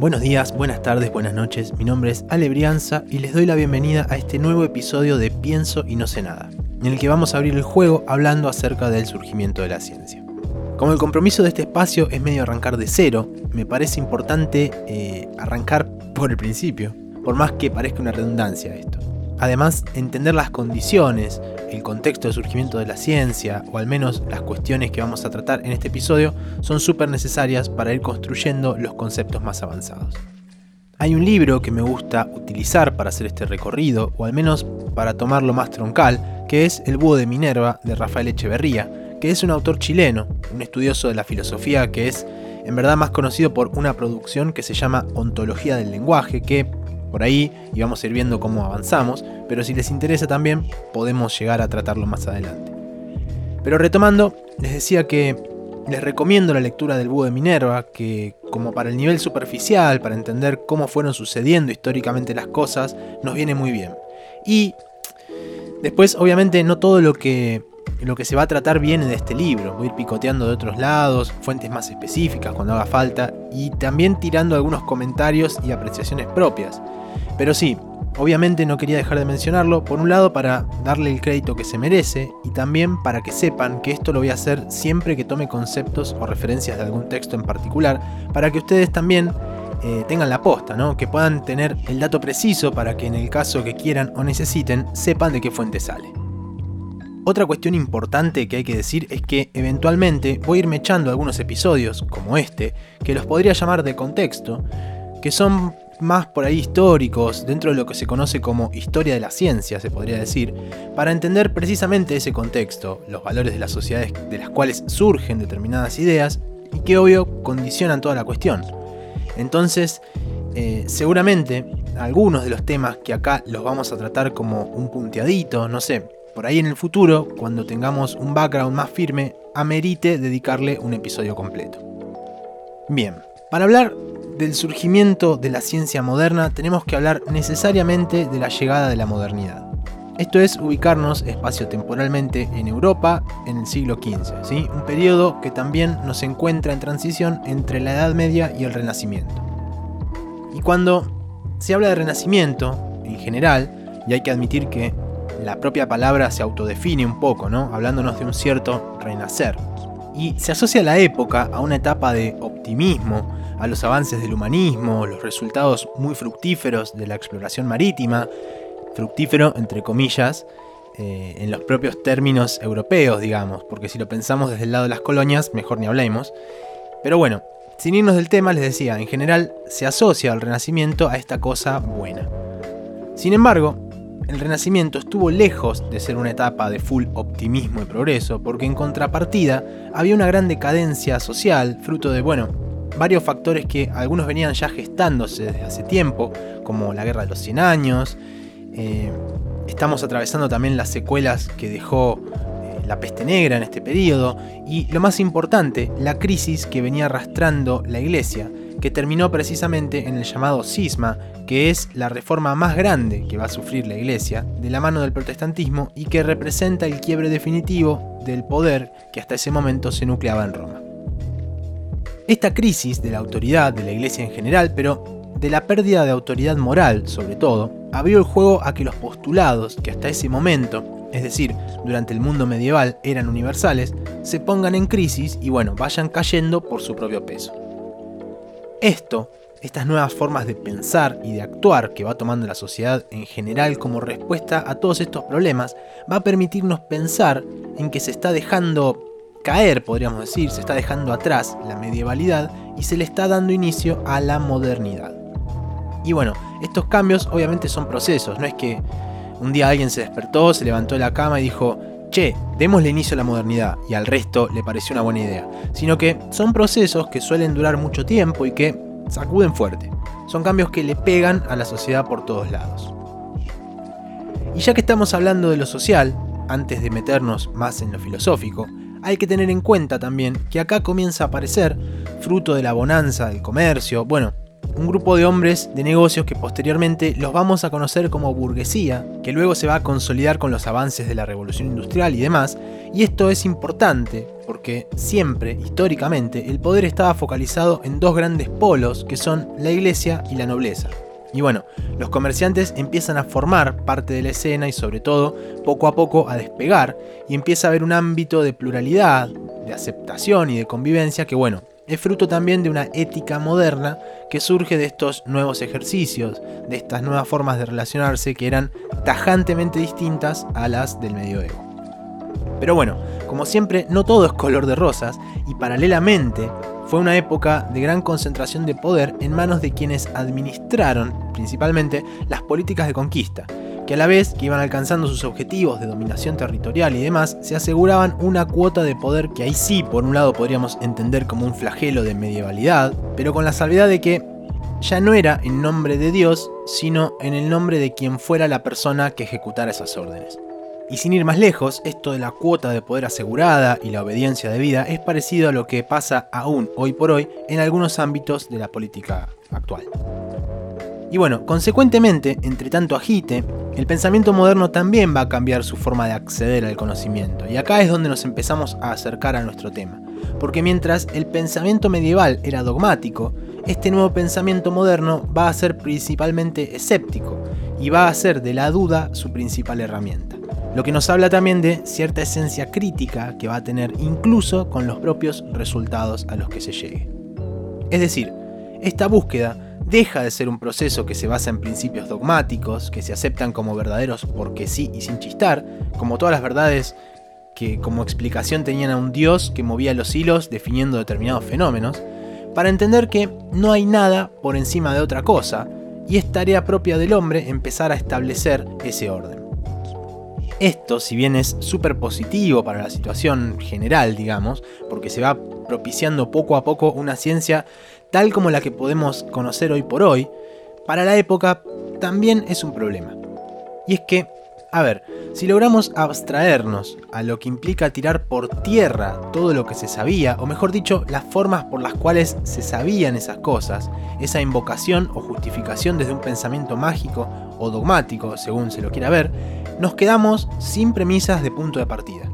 Buenos días, buenas tardes, buenas noches. Mi nombre es Ale Brianza y les doy la bienvenida a este nuevo episodio de Pienso y no sé nada, en el que vamos a abrir el juego hablando acerca del surgimiento de la ciencia. Como el compromiso de este espacio es medio arrancar de cero, me parece importante eh, arrancar por el principio, por más que parezca una redundancia esto. Además, entender las condiciones, el contexto de surgimiento de la ciencia, o al menos las cuestiones que vamos a tratar en este episodio, son súper necesarias para ir construyendo los conceptos más avanzados. Hay un libro que me gusta utilizar para hacer este recorrido, o al menos para tomarlo más troncal, que es El Búho de Minerva de Rafael Echeverría, que es un autor chileno, un estudioso de la filosofía que es en verdad más conocido por una producción que se llama Ontología del Lenguaje, que por ahí y vamos a ir viendo cómo avanzamos, pero si les interesa también podemos llegar a tratarlo más adelante. Pero retomando, les decía que les recomiendo la lectura del Búho de Minerva, que como para el nivel superficial, para entender cómo fueron sucediendo históricamente las cosas, nos viene muy bien. Y después, obviamente, no todo lo que, lo que se va a tratar viene de este libro. Voy a ir picoteando de otros lados, fuentes más específicas cuando haga falta, y también tirando algunos comentarios y apreciaciones propias. Pero sí, obviamente no quería dejar de mencionarlo, por un lado para darle el crédito que se merece y también para que sepan que esto lo voy a hacer siempre que tome conceptos o referencias de algún texto en particular, para que ustedes también eh, tengan la posta, ¿no? que puedan tener el dato preciso para que en el caso que quieran o necesiten sepan de qué fuente sale. Otra cuestión importante que hay que decir es que eventualmente voy a irme echando algunos episodios, como este, que los podría llamar de contexto, que son más por ahí históricos, dentro de lo que se conoce como historia de la ciencia, se podría decir, para entender precisamente ese contexto, los valores de las sociedades de las cuales surgen determinadas ideas y que obvio condicionan toda la cuestión. Entonces, eh, seguramente algunos de los temas que acá los vamos a tratar como un punteadito, no sé, por ahí en el futuro, cuando tengamos un background más firme, amerite dedicarle un episodio completo. Bien, para hablar del surgimiento de la ciencia moderna tenemos que hablar necesariamente de la llegada de la modernidad. Esto es ubicarnos espacio-temporalmente en Europa en el siglo XV, ¿sí? un periodo que también nos encuentra en transición entre la Edad Media y el Renacimiento. Y cuando se habla de Renacimiento, en general, y hay que admitir que la propia palabra se autodefine un poco, ¿no? hablándonos de un cierto renacer, y se asocia la época a una etapa de optimismo, a los avances del humanismo, los resultados muy fructíferos de la exploración marítima, fructífero entre comillas, eh, en los propios términos europeos, digamos, porque si lo pensamos desde el lado de las colonias, mejor ni hablemos. Pero bueno, sin irnos del tema, les decía, en general se asocia al Renacimiento a esta cosa buena. Sin embargo, el Renacimiento estuvo lejos de ser una etapa de full optimismo y progreso, porque en contrapartida había una gran decadencia social, fruto de, bueno, varios factores que algunos venían ya gestándose desde hace tiempo, como la Guerra de los 100 Años. Eh, estamos atravesando también las secuelas que dejó eh, la peste negra en este periodo y lo más importante, la crisis que venía arrastrando la iglesia, que terminó precisamente en el llamado cisma, que es la reforma más grande que va a sufrir la iglesia de la mano del protestantismo y que representa el quiebre definitivo del poder que hasta ese momento se nucleaba en Roma. Esta crisis de la autoridad de la Iglesia en general, pero de la pérdida de autoridad moral sobre todo, abrió el juego a que los postulados que hasta ese momento, es decir, durante el mundo medieval eran universales, se pongan en crisis y bueno, vayan cayendo por su propio peso. Esto, estas nuevas formas de pensar y de actuar que va tomando la sociedad en general como respuesta a todos estos problemas, va a permitirnos pensar en que se está dejando caer, podríamos decir, se está dejando atrás la medievalidad y se le está dando inicio a la modernidad. Y bueno, estos cambios obviamente son procesos, no es que un día alguien se despertó, se levantó de la cama y dijo, che, démosle inicio a la modernidad y al resto le pareció una buena idea, sino que son procesos que suelen durar mucho tiempo y que sacuden fuerte. Son cambios que le pegan a la sociedad por todos lados. Y ya que estamos hablando de lo social, antes de meternos más en lo filosófico, hay que tener en cuenta también que acá comienza a aparecer, fruto de la bonanza del comercio, bueno, un grupo de hombres de negocios que posteriormente los vamos a conocer como burguesía, que luego se va a consolidar con los avances de la revolución industrial y demás, y esto es importante porque siempre, históricamente, el poder estaba focalizado en dos grandes polos que son la iglesia y la nobleza. Y bueno, los comerciantes empiezan a formar parte de la escena y sobre todo poco a poco a despegar y empieza a haber un ámbito de pluralidad, de aceptación y de convivencia que bueno, es fruto también de una ética moderna que surge de estos nuevos ejercicios, de estas nuevas formas de relacionarse que eran tajantemente distintas a las del medioevo. Pero bueno, como siempre, no todo es color de rosas y paralelamente fue una época de gran concentración de poder en manos de quienes administraron principalmente las políticas de conquista, que a la vez que iban alcanzando sus objetivos de dominación territorial y demás, se aseguraban una cuota de poder que ahí sí, por un lado, podríamos entender como un flagelo de medievalidad, pero con la salvedad de que ya no era en nombre de Dios, sino en el nombre de quien fuera la persona que ejecutara esas órdenes. Y sin ir más lejos, esto de la cuota de poder asegurada y la obediencia debida es parecido a lo que pasa aún hoy por hoy en algunos ámbitos de la política actual. Y bueno, consecuentemente, entre tanto agite, el pensamiento moderno también va a cambiar su forma de acceder al conocimiento. Y acá es donde nos empezamos a acercar a nuestro tema. Porque mientras el pensamiento medieval era dogmático, este nuevo pensamiento moderno va a ser principalmente escéptico y va a ser de la duda su principal herramienta lo que nos habla también de cierta esencia crítica que va a tener incluso con los propios resultados a los que se llegue. Es decir, esta búsqueda deja de ser un proceso que se basa en principios dogmáticos, que se aceptan como verdaderos porque sí y sin chistar, como todas las verdades que como explicación tenían a un dios que movía los hilos definiendo determinados fenómenos, para entender que no hay nada por encima de otra cosa, y es tarea propia del hombre empezar a establecer ese orden. Esto, si bien es súper positivo para la situación general, digamos, porque se va propiciando poco a poco una ciencia tal como la que podemos conocer hoy por hoy, para la época también es un problema. Y es que, a ver, si logramos abstraernos a lo que implica tirar por tierra todo lo que se sabía, o mejor dicho, las formas por las cuales se sabían esas cosas, esa invocación o justificación desde un pensamiento mágico o dogmático, según se lo quiera ver, nos quedamos sin premisas de punto de partida.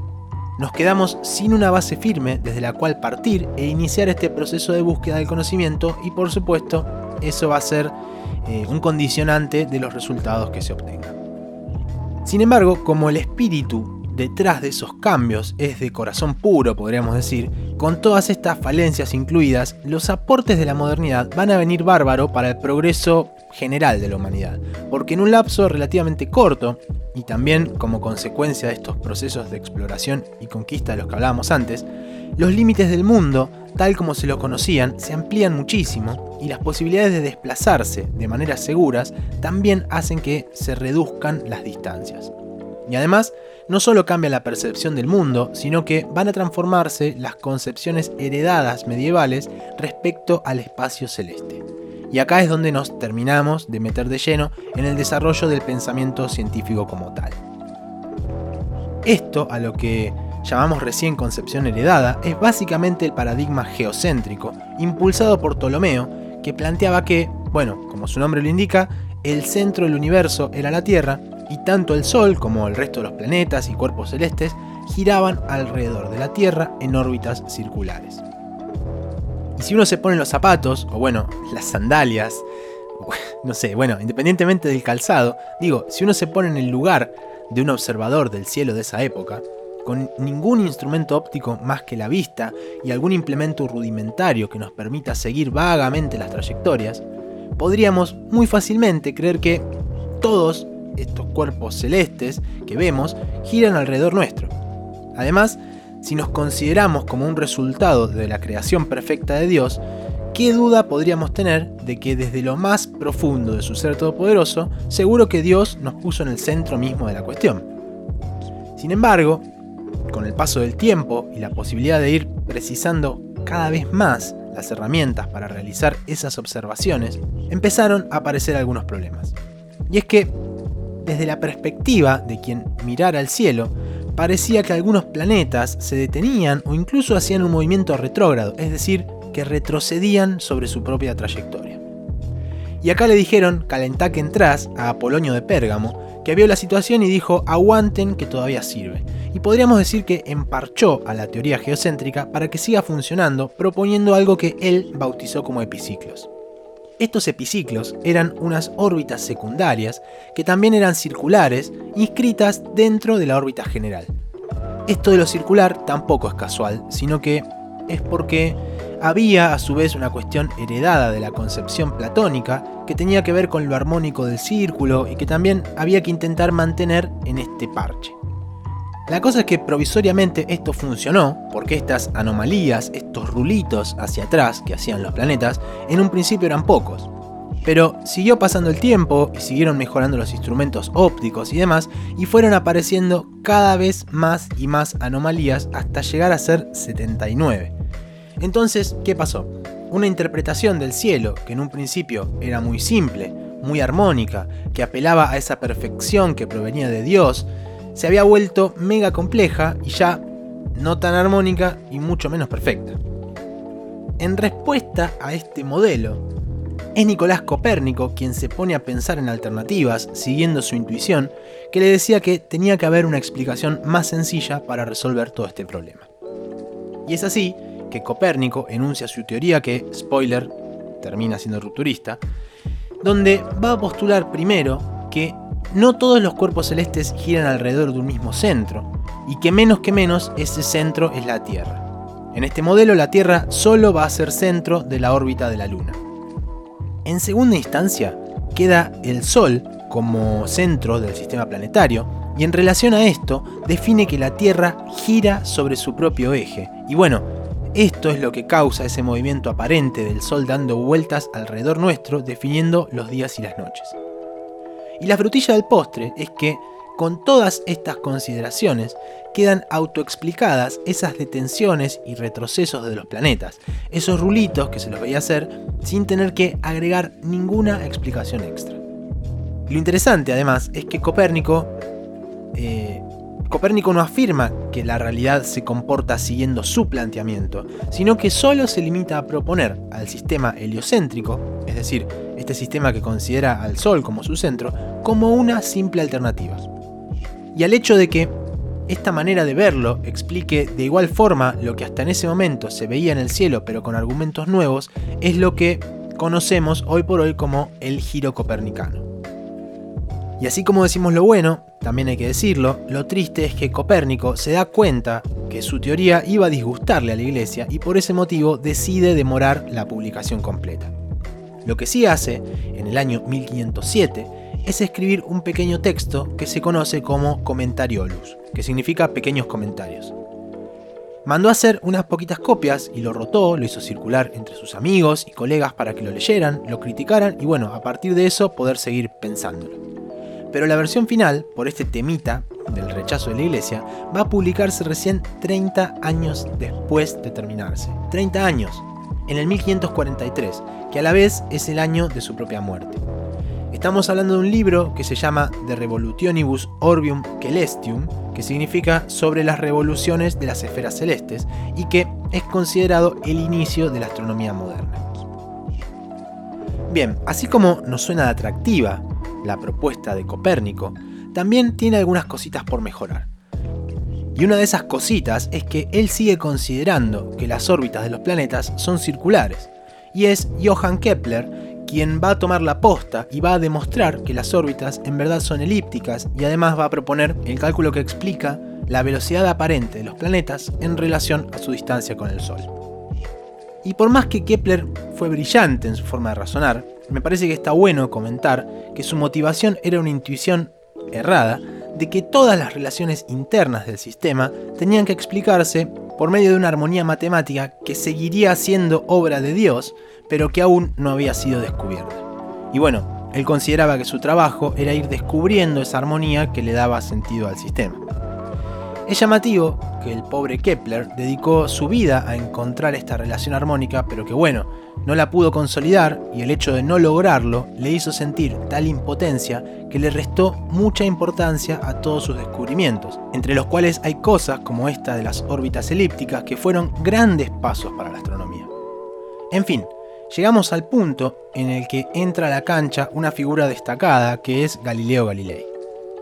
Nos quedamos sin una base firme desde la cual partir e iniciar este proceso de búsqueda del conocimiento y por supuesto eso va a ser eh, un condicionante de los resultados que se obtengan. Sin embargo, como el espíritu detrás de esos cambios es de corazón puro, podríamos decir, con todas estas falencias incluidas, los aportes de la modernidad van a venir bárbaro para el progreso general de la humanidad, porque en un lapso relativamente corto, y también como consecuencia de estos procesos de exploración y conquista de los que hablábamos antes, los límites del mundo, tal como se lo conocían, se amplían muchísimo y las posibilidades de desplazarse de maneras seguras también hacen que se reduzcan las distancias. Y además, no solo cambia la percepción del mundo, sino que van a transformarse las concepciones heredadas medievales respecto al espacio celeste. Y acá es donde nos terminamos de meter de lleno en el desarrollo del pensamiento científico como tal. Esto, a lo que llamamos recién concepción heredada, es básicamente el paradigma geocéntrico, impulsado por Ptolomeo, que planteaba que, bueno, como su nombre lo indica, el centro del universo era la Tierra, y tanto el Sol como el resto de los planetas y cuerpos celestes giraban alrededor de la Tierra en órbitas circulares. Y si uno se pone los zapatos, o bueno, las sandalias, no sé, bueno, independientemente del calzado, digo, si uno se pone en el lugar de un observador del cielo de esa época, con ningún instrumento óptico más que la vista y algún implemento rudimentario que nos permita seguir vagamente las trayectorias, podríamos muy fácilmente creer que todos estos cuerpos celestes que vemos giran alrededor nuestro. Además, si nos consideramos como un resultado de la creación perfecta de Dios, ¿qué duda podríamos tener de que desde lo más profundo de su ser todopoderoso, seguro que Dios nos puso en el centro mismo de la cuestión? Sin embargo, con el paso del tiempo y la posibilidad de ir precisando cada vez más las herramientas para realizar esas observaciones, empezaron a aparecer algunos problemas. Y es que, desde la perspectiva de quien mirara al cielo, parecía que algunos planetas se detenían o incluso hacían un movimiento retrógrado, es decir, que retrocedían sobre su propia trayectoria. Y acá le dijeron, calentá que entrás, a Apolonio de Pérgamo, que vio la situación y dijo, aguanten que todavía sirve. Y podríamos decir que emparchó a la teoría geocéntrica para que siga funcionando, proponiendo algo que él bautizó como epiciclos. Estos epiciclos eran unas órbitas secundarias que también eran circulares, inscritas dentro de la órbita general. Esto de lo circular tampoco es casual, sino que es porque había a su vez una cuestión heredada de la concepción platónica que tenía que ver con lo armónico del círculo y que también había que intentar mantener en este parche. La cosa es que provisoriamente esto funcionó, porque estas anomalías, estos rulitos hacia atrás que hacían los planetas, en un principio eran pocos. Pero siguió pasando el tiempo y siguieron mejorando los instrumentos ópticos y demás, y fueron apareciendo cada vez más y más anomalías hasta llegar a ser 79. Entonces, ¿qué pasó? Una interpretación del cielo, que en un principio era muy simple, muy armónica, que apelaba a esa perfección que provenía de Dios, se había vuelto mega compleja y ya no tan armónica y mucho menos perfecta. En respuesta a este modelo, es Nicolás Copérnico quien se pone a pensar en alternativas, siguiendo su intuición, que le decía que tenía que haber una explicación más sencilla para resolver todo este problema. Y es así que Copérnico enuncia su teoría que, spoiler, termina siendo rupturista, donde va a postular primero que no todos los cuerpos celestes giran alrededor de un mismo centro, y que menos que menos ese centro es la Tierra. En este modelo la Tierra solo va a ser centro de la órbita de la Luna. En segunda instancia, queda el Sol como centro del sistema planetario, y en relación a esto define que la Tierra gira sobre su propio eje. Y bueno, esto es lo que causa ese movimiento aparente del Sol dando vueltas alrededor nuestro, definiendo los días y las noches. Y la frutilla del postre es que, con todas estas consideraciones, quedan autoexplicadas esas detenciones y retrocesos de los planetas, esos rulitos que se los veía hacer sin tener que agregar ninguna explicación extra. Lo interesante además es que Copérnico eh, Copérnico no afirma que la realidad se comporta siguiendo su planteamiento, sino que solo se limita a proponer al sistema heliocéntrico, es decir, este sistema que considera al Sol como su centro, como una simple alternativa. Y al hecho de que esta manera de verlo explique de igual forma lo que hasta en ese momento se veía en el cielo pero con argumentos nuevos, es lo que conocemos hoy por hoy como el giro copernicano. Y así como decimos lo bueno, también hay que decirlo, lo triste es que Copérnico se da cuenta que su teoría iba a disgustarle a la iglesia y por ese motivo decide demorar la publicación completa. Lo que sí hace, en el año 1507, es escribir un pequeño texto que se conoce como Commentariolus, que significa pequeños comentarios. Mandó a hacer unas poquitas copias y lo rotó, lo hizo circular entre sus amigos y colegas para que lo leyeran, lo criticaran y bueno, a partir de eso poder seguir pensándolo. Pero la versión final, por este temita del rechazo de la iglesia, va a publicarse recién 30 años después de terminarse. 30 años, en el 1543, que a la vez es el año de su propia muerte. Estamos hablando de un libro que se llama De Revolutionibus Orbium Celestium, que significa sobre las revoluciones de las esferas celestes, y que es considerado el inicio de la astronomía moderna. Bien, así como nos suena atractiva la propuesta de Copérnico, también tiene algunas cositas por mejorar. Y una de esas cositas es que él sigue considerando que las órbitas de los planetas son circulares, y es Johann Kepler quien va a tomar la posta y va a demostrar que las órbitas en verdad son elípticas y además va a proponer el cálculo que explica la velocidad aparente de los planetas en relación a su distancia con el Sol. Y por más que Kepler fue brillante en su forma de razonar, me parece que está bueno comentar que su motivación era una intuición errada de que todas las relaciones internas del sistema tenían que explicarse por medio de una armonía matemática que seguiría siendo obra de Dios, pero que aún no había sido descubierta. Y bueno, él consideraba que su trabajo era ir descubriendo esa armonía que le daba sentido al sistema. Es llamativo que el pobre Kepler dedicó su vida a encontrar esta relación armónica, pero que bueno, no la pudo consolidar y el hecho de no lograrlo le hizo sentir tal impotencia que le restó mucha importancia a todos sus descubrimientos, entre los cuales hay cosas como esta de las órbitas elípticas que fueron grandes pasos para la astronomía. En fin, llegamos al punto en el que entra a la cancha una figura destacada que es Galileo Galilei.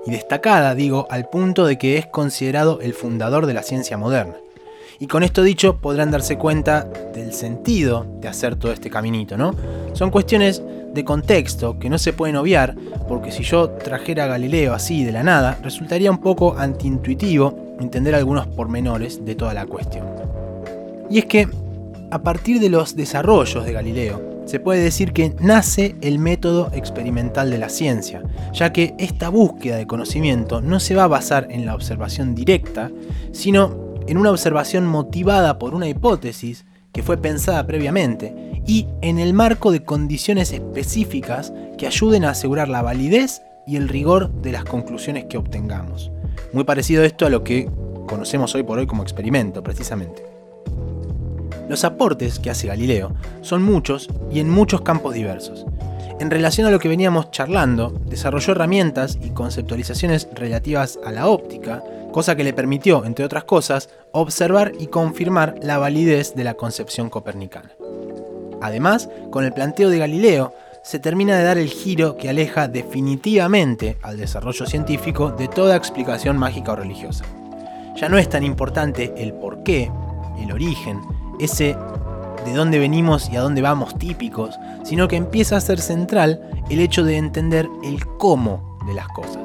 Y destacada, digo, al punto de que es considerado el fundador de la ciencia moderna. Y con esto dicho podrán darse cuenta del sentido de hacer todo este caminito, ¿no? Son cuestiones de contexto que no se pueden obviar, porque si yo trajera a Galileo así de la nada, resultaría un poco antiintuitivo entender algunos pormenores de toda la cuestión. Y es que, a partir de los desarrollos de Galileo, se puede decir que nace el método experimental de la ciencia, ya que esta búsqueda de conocimiento no se va a basar en la observación directa, sino en una observación motivada por una hipótesis que fue pensada previamente y en el marco de condiciones específicas que ayuden a asegurar la validez y el rigor de las conclusiones que obtengamos. Muy parecido esto a lo que conocemos hoy por hoy como experimento, precisamente. Los aportes que hace Galileo son muchos y en muchos campos diversos. En relación a lo que veníamos charlando, desarrolló herramientas y conceptualizaciones relativas a la óptica, cosa que le permitió, entre otras cosas, observar y confirmar la validez de la concepción copernicana. Además, con el planteo de Galileo, se termina de dar el giro que aleja definitivamente al desarrollo científico de toda explicación mágica o religiosa. Ya no es tan importante el por qué, el origen, ese de dónde venimos y a dónde vamos típicos, sino que empieza a ser central el hecho de entender el cómo de las cosas.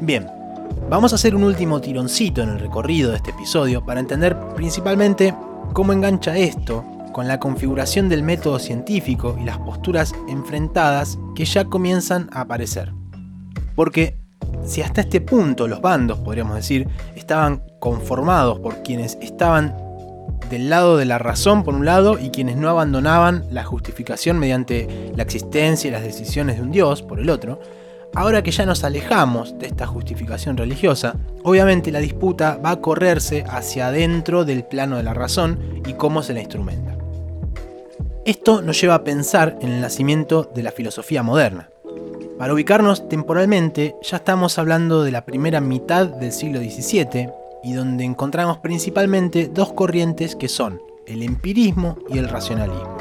Bien, vamos a hacer un último tironcito en el recorrido de este episodio para entender principalmente cómo engancha esto con la configuración del método científico y las posturas enfrentadas que ya comienzan a aparecer. Porque si hasta este punto los bandos, podríamos decir, estaban conformados por quienes estaban del lado de la razón por un lado y quienes no abandonaban la justificación mediante la existencia y las decisiones de un Dios por el otro, ahora que ya nos alejamos de esta justificación religiosa, obviamente la disputa va a correrse hacia adentro del plano de la razón y cómo se la instrumenta. Esto nos lleva a pensar en el nacimiento de la filosofía moderna. Para ubicarnos temporalmente, ya estamos hablando de la primera mitad del siglo XVII, y donde encontramos principalmente dos corrientes que son el empirismo y el racionalismo.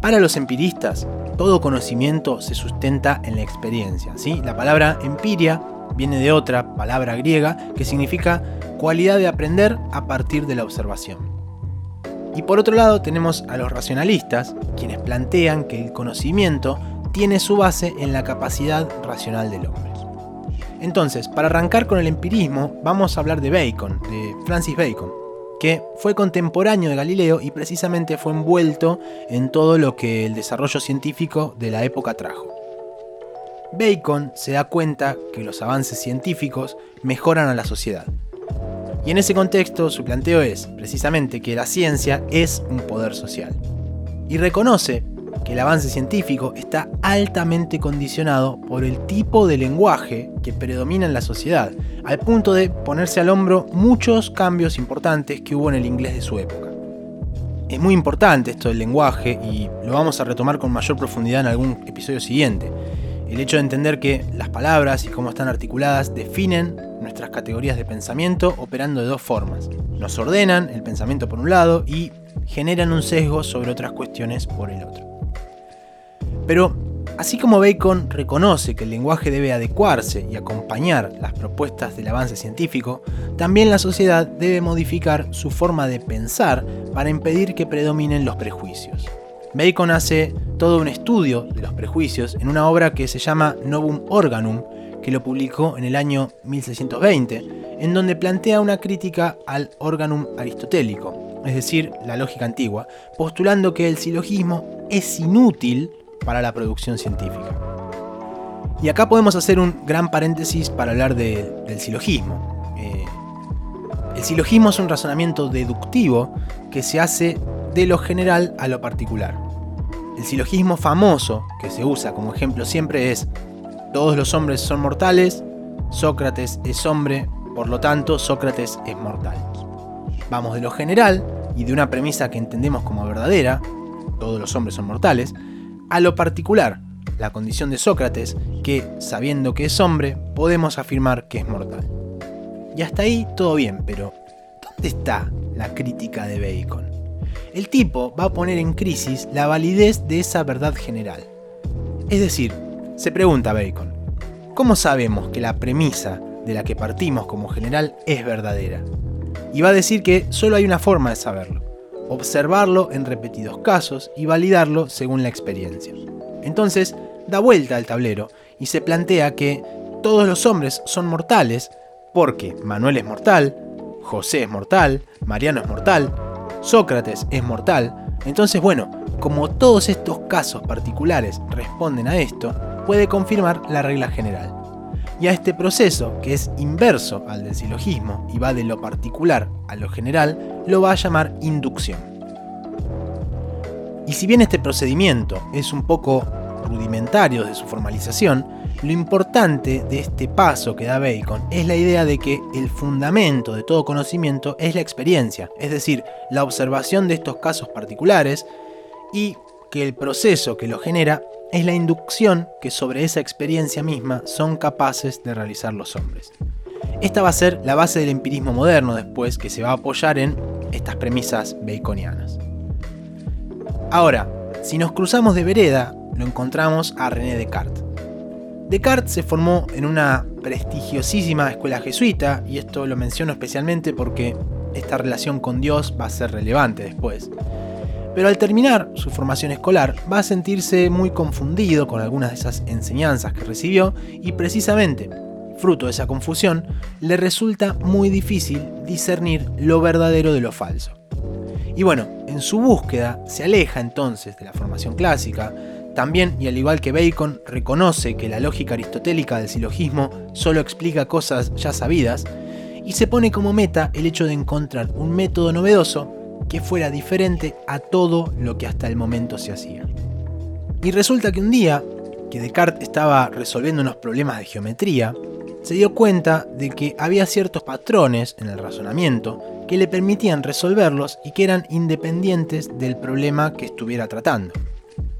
Para los empiristas, todo conocimiento se sustenta en la experiencia. ¿sí? La palabra empiria viene de otra palabra griega que significa cualidad de aprender a partir de la observación. Y por otro lado tenemos a los racionalistas, quienes plantean que el conocimiento tiene su base en la capacidad racional del hombre. Entonces, para arrancar con el empirismo, vamos a hablar de Bacon, de Francis Bacon, que fue contemporáneo de Galileo y precisamente fue envuelto en todo lo que el desarrollo científico de la época trajo. Bacon se da cuenta que los avances científicos mejoran a la sociedad. Y en ese contexto su planteo es, precisamente, que la ciencia es un poder social. Y reconoce que el avance científico está altamente condicionado por el tipo de lenguaje que predomina en la sociedad, al punto de ponerse al hombro muchos cambios importantes que hubo en el inglés de su época. Es muy importante esto del lenguaje y lo vamos a retomar con mayor profundidad en algún episodio siguiente. El hecho de entender que las palabras y cómo están articuladas definen nuestras categorías de pensamiento operando de dos formas. Nos ordenan el pensamiento por un lado y generan un sesgo sobre otras cuestiones por el otro. Pero así como Bacon reconoce que el lenguaje debe adecuarse y acompañar las propuestas del avance científico, también la sociedad debe modificar su forma de pensar para impedir que predominen los prejuicios. Bacon hace todo un estudio de los prejuicios en una obra que se llama Novum Organum, que lo publicó en el año 1620, en donde plantea una crítica al organum aristotélico, es decir, la lógica antigua, postulando que el silogismo es inútil para la producción científica. Y acá podemos hacer un gran paréntesis para hablar del silogismo. Eh, el silogismo es un razonamiento deductivo que se hace de lo general a lo particular. El silogismo famoso que se usa como ejemplo siempre es todos los hombres son mortales, Sócrates es hombre, por lo tanto Sócrates es mortal. Vamos de lo general y de una premisa que entendemos como verdadera, todos los hombres son mortales, a lo particular, la condición de Sócrates, que, sabiendo que es hombre, podemos afirmar que es mortal. Y hasta ahí todo bien, pero ¿dónde está la crítica de Bacon? el tipo va a poner en crisis la validez de esa verdad general. Es decir, se pregunta Bacon, ¿cómo sabemos que la premisa de la que partimos como general es verdadera? Y va a decir que solo hay una forma de saberlo, observarlo en repetidos casos y validarlo según la experiencia. Entonces, da vuelta al tablero y se plantea que todos los hombres son mortales porque Manuel es mortal, José es mortal, Mariano es mortal, Sócrates es mortal. Entonces, bueno, como todos estos casos particulares responden a esto, puede confirmar la regla general. Y a este proceso, que es inverso al del silogismo y va de lo particular a lo general, lo va a llamar inducción. Y si bien este procedimiento es un poco rudimentario de su formalización, lo importante de este paso que da Bacon es la idea de que el fundamento de todo conocimiento es la experiencia, es decir, la observación de estos casos particulares y que el proceso que lo genera es la inducción que sobre esa experiencia misma son capaces de realizar los hombres. Esta va a ser la base del empirismo moderno después que se va a apoyar en estas premisas baconianas. Ahora, si nos cruzamos de vereda, lo encontramos a René Descartes. Descartes se formó en una prestigiosísima escuela jesuita, y esto lo menciono especialmente porque esta relación con Dios va a ser relevante después. Pero al terminar su formación escolar va a sentirse muy confundido con algunas de esas enseñanzas que recibió y precisamente, fruto de esa confusión, le resulta muy difícil discernir lo verdadero de lo falso. Y bueno, en su búsqueda se aleja entonces de la formación clásica, también, y al igual que Bacon, reconoce que la lógica aristotélica del silogismo solo explica cosas ya sabidas, y se pone como meta el hecho de encontrar un método novedoso que fuera diferente a todo lo que hasta el momento se hacía. Y resulta que un día, que Descartes estaba resolviendo unos problemas de geometría, se dio cuenta de que había ciertos patrones en el razonamiento que le permitían resolverlos y que eran independientes del problema que estuviera tratando.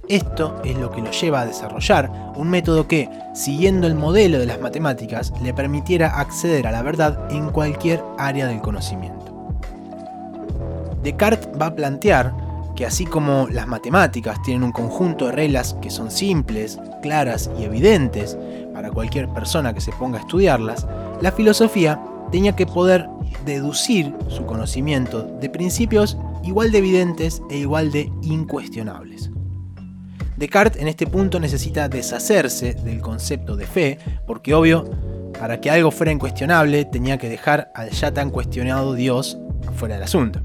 Esto es lo que lo lleva a desarrollar un método que, siguiendo el modelo de las matemáticas, le permitiera acceder a la verdad en cualquier área del conocimiento. Descartes va a plantear que así como las matemáticas tienen un conjunto de reglas que son simples, claras y evidentes para cualquier persona que se ponga a estudiarlas, la filosofía tenía que poder deducir su conocimiento de principios igual de evidentes e igual de incuestionables. Descartes en este punto necesita deshacerse del concepto de fe, porque obvio, para que algo fuera incuestionable tenía que dejar al ya tan cuestionado Dios fuera del asunto.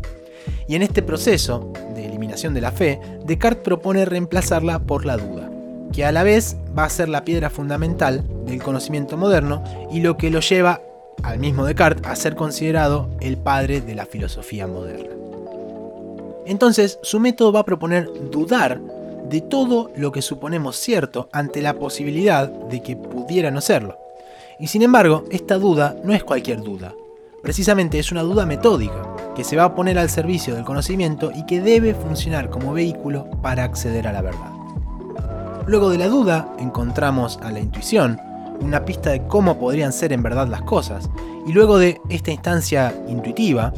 Y en este proceso de eliminación de la fe, Descartes propone reemplazarla por la duda, que a la vez va a ser la piedra fundamental del conocimiento moderno y lo que lo lleva al mismo Descartes a ser considerado el padre de la filosofía moderna. Entonces, su método va a proponer dudar de todo lo que suponemos cierto ante la posibilidad de que pudiera no serlo. Y sin embargo, esta duda no es cualquier duda. Precisamente es una duda metódica, que se va a poner al servicio del conocimiento y que debe funcionar como vehículo para acceder a la verdad. Luego de la duda encontramos a la intuición, una pista de cómo podrían ser en verdad las cosas, y luego de esta instancia intuitiva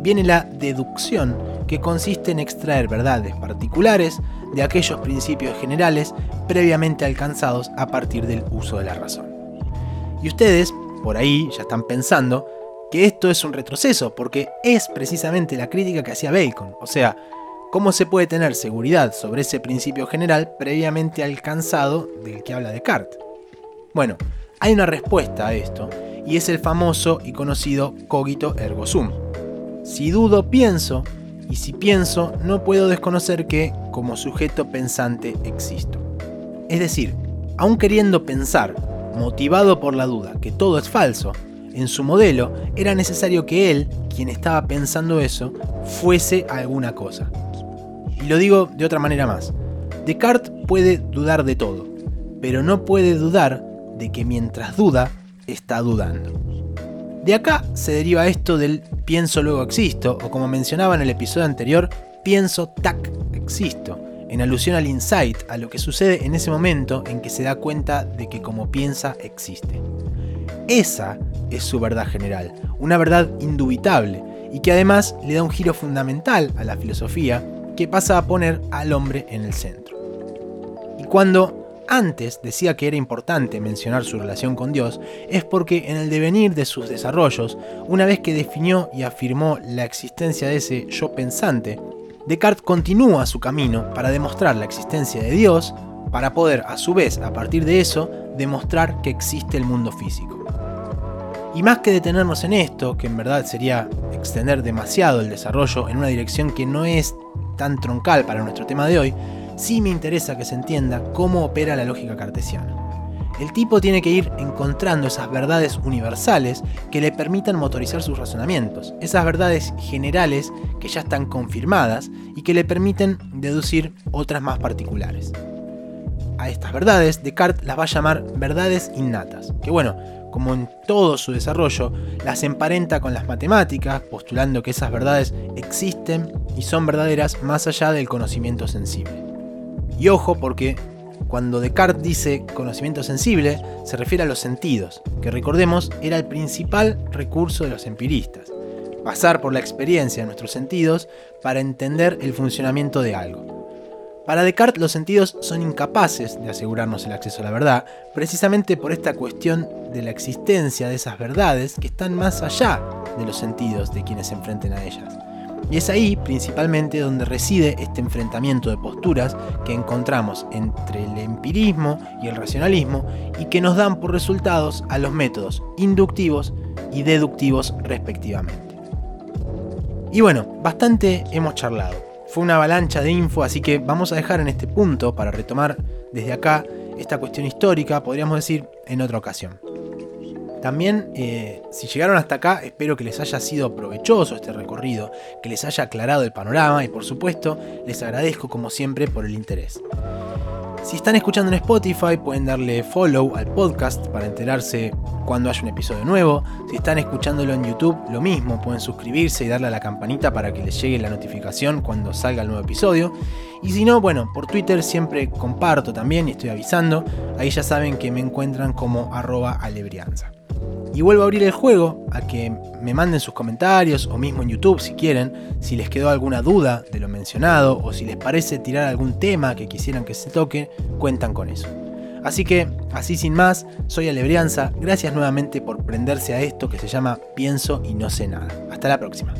viene la deducción, que consiste en extraer verdades particulares de aquellos principios generales previamente alcanzados a partir del uso de la razón. Y ustedes, por ahí, ya están pensando que esto es un retroceso, porque es precisamente la crítica que hacía Bacon, o sea, ¿cómo se puede tener seguridad sobre ese principio general previamente alcanzado del que habla Descartes? Bueno, hay una respuesta a esto, y es el famoso y conocido cogito ergo sum. Si dudo, pienso, y si pienso, no puedo desconocer que, como sujeto pensante, existo. Es decir, aun queriendo pensar, motivado por la duda, que todo es falso, en su modelo era necesario que él, quien estaba pensando eso, fuese alguna cosa. Y lo digo de otra manera más. Descartes puede dudar de todo, pero no puede dudar de que mientras duda, está dudando. De acá se deriva esto del pienso luego existo, o como mencionaba en el episodio anterior, pienso tac existo, en alusión al insight, a lo que sucede en ese momento en que se da cuenta de que como piensa existe. Esa es su verdad general, una verdad indubitable, y que además le da un giro fundamental a la filosofía que pasa a poner al hombre en el centro. Y cuando antes decía que era importante mencionar su relación con Dios, es porque en el devenir de sus desarrollos, una vez que definió y afirmó la existencia de ese yo pensante, Descartes continúa su camino para demostrar la existencia de Dios, para poder a su vez, a partir de eso, demostrar que existe el mundo físico. Y más que detenernos en esto, que en verdad sería extender demasiado el desarrollo en una dirección que no es tan troncal para nuestro tema de hoy, sí me interesa que se entienda cómo opera la lógica cartesiana. El tipo tiene que ir encontrando esas verdades universales que le permitan motorizar sus razonamientos, esas verdades generales que ya están confirmadas y que le permiten deducir otras más particulares. A estas verdades Descartes las va a llamar verdades innatas, que bueno, como en todo su desarrollo, las emparenta con las matemáticas, postulando que esas verdades existen y son verdaderas más allá del conocimiento sensible. Y ojo porque cuando Descartes dice conocimiento sensible, se refiere a los sentidos, que recordemos era el principal recurso de los empiristas. Pasar por la experiencia de nuestros sentidos para entender el funcionamiento de algo. Para Descartes los sentidos son incapaces de asegurarnos el acceso a la verdad, precisamente por esta cuestión de la existencia de esas verdades que están más allá de los sentidos de quienes se enfrenten a ellas. Y es ahí principalmente donde reside este enfrentamiento de posturas que encontramos entre el empirismo y el racionalismo y que nos dan por resultados a los métodos inductivos y deductivos respectivamente. Y bueno, bastante hemos charlado. Fue una avalancha de info, así que vamos a dejar en este punto para retomar desde acá esta cuestión histórica, podríamos decir, en otra ocasión. También, eh, si llegaron hasta acá, espero que les haya sido provechoso este recorrido, que les haya aclarado el panorama y por supuesto les agradezco como siempre por el interés. Si están escuchando en Spotify pueden darle follow al podcast para enterarse cuando haya un episodio nuevo. Si están escuchándolo en YouTube, lo mismo, pueden suscribirse y darle a la campanita para que les llegue la notificación cuando salga el nuevo episodio. Y si no, bueno, por Twitter siempre comparto también y estoy avisando. Ahí ya saben que me encuentran como arroba alebrianza. Y vuelvo a abrir el juego a que me manden sus comentarios o mismo en YouTube si quieren, si les quedó alguna duda de lo mencionado o si les parece tirar algún tema que quisieran que se toque, cuentan con eso. Así que, así sin más, soy Alebrianza, gracias nuevamente por prenderse a esto que se llama Pienso y no sé nada. Hasta la próxima.